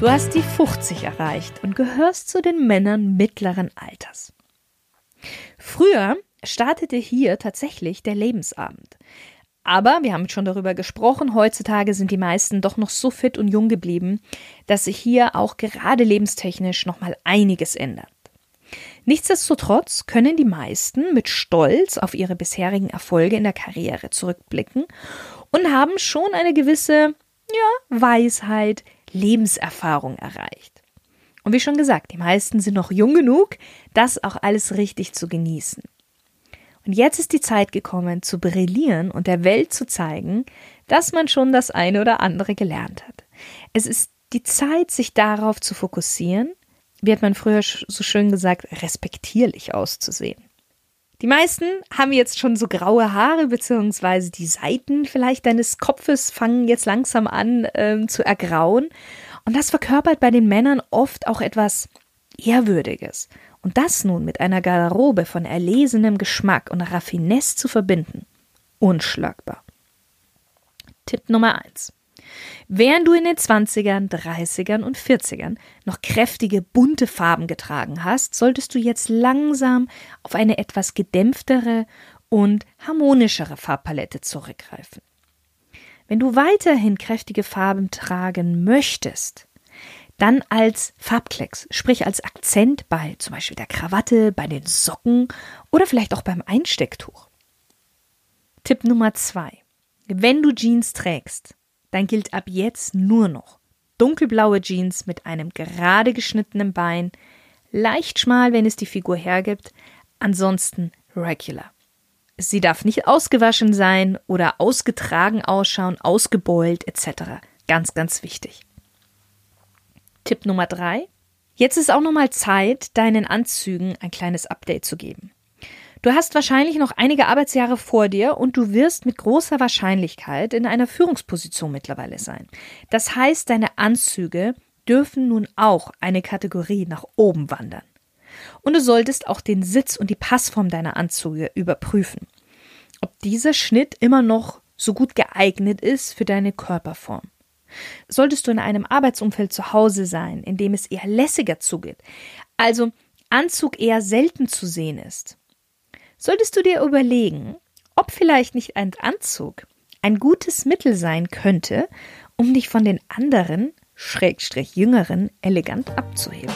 Du hast die 50 erreicht und gehörst zu den Männern mittleren Alters. Früher startete hier tatsächlich der Lebensabend. Aber wir haben schon darüber gesprochen, heutzutage sind die meisten doch noch so fit und jung geblieben, dass sich hier auch gerade lebenstechnisch nochmal einiges ändert. Nichtsdestotrotz können die meisten mit Stolz auf ihre bisherigen Erfolge in der Karriere zurückblicken und haben schon eine gewisse ja, Weisheit, Lebenserfahrung erreicht. Und wie schon gesagt, die meisten sind noch jung genug, das auch alles richtig zu genießen. Und jetzt ist die Zeit gekommen, zu brillieren und der Welt zu zeigen, dass man schon das eine oder andere gelernt hat. Es ist die Zeit, sich darauf zu fokussieren, wie hat man früher so schön gesagt, respektierlich auszusehen. Die meisten haben jetzt schon so graue Haare, beziehungsweise die Seiten vielleicht deines Kopfes fangen jetzt langsam an ähm, zu ergrauen. Und das verkörpert bei den Männern oft auch etwas Ehrwürdiges. Und das nun mit einer Garderobe von erlesenem Geschmack und Raffinesse zu verbinden, unschlagbar. Tipp Nummer eins: Während du in den 20ern, 30ern und 40ern noch kräftige bunte Farben getragen hast, solltest du jetzt langsam auf eine etwas gedämpftere und harmonischere Farbpalette zurückgreifen. Wenn du weiterhin kräftige Farben tragen möchtest, dann als Farbklecks, sprich als Akzent bei zum Beispiel der Krawatte, bei den Socken oder vielleicht auch beim Einstecktuch. Tipp Nummer zwei. Wenn du Jeans trägst, dann gilt ab jetzt nur noch dunkelblaue Jeans mit einem gerade geschnittenen Bein, leicht schmal, wenn es die Figur hergibt, ansonsten regular. Sie darf nicht ausgewaschen sein oder ausgetragen ausschauen, ausgebeult etc. Ganz, ganz wichtig. Tipp Nummer drei. Jetzt ist auch nochmal Zeit, deinen Anzügen ein kleines Update zu geben. Du hast wahrscheinlich noch einige Arbeitsjahre vor dir und du wirst mit großer Wahrscheinlichkeit in einer Führungsposition mittlerweile sein. Das heißt, deine Anzüge dürfen nun auch eine Kategorie nach oben wandern. Und du solltest auch den Sitz und die Passform deiner Anzüge überprüfen. Ob dieser Schnitt immer noch so gut geeignet ist für deine Körperform. Solltest du in einem Arbeitsumfeld zu Hause sein, in dem es eher lässiger zugeht, also Anzug eher selten zu sehen ist, solltest du dir überlegen, ob vielleicht nicht ein Anzug ein gutes Mittel sein könnte, um dich von den anderen, Schrägstrich Jüngeren, elegant abzuheben.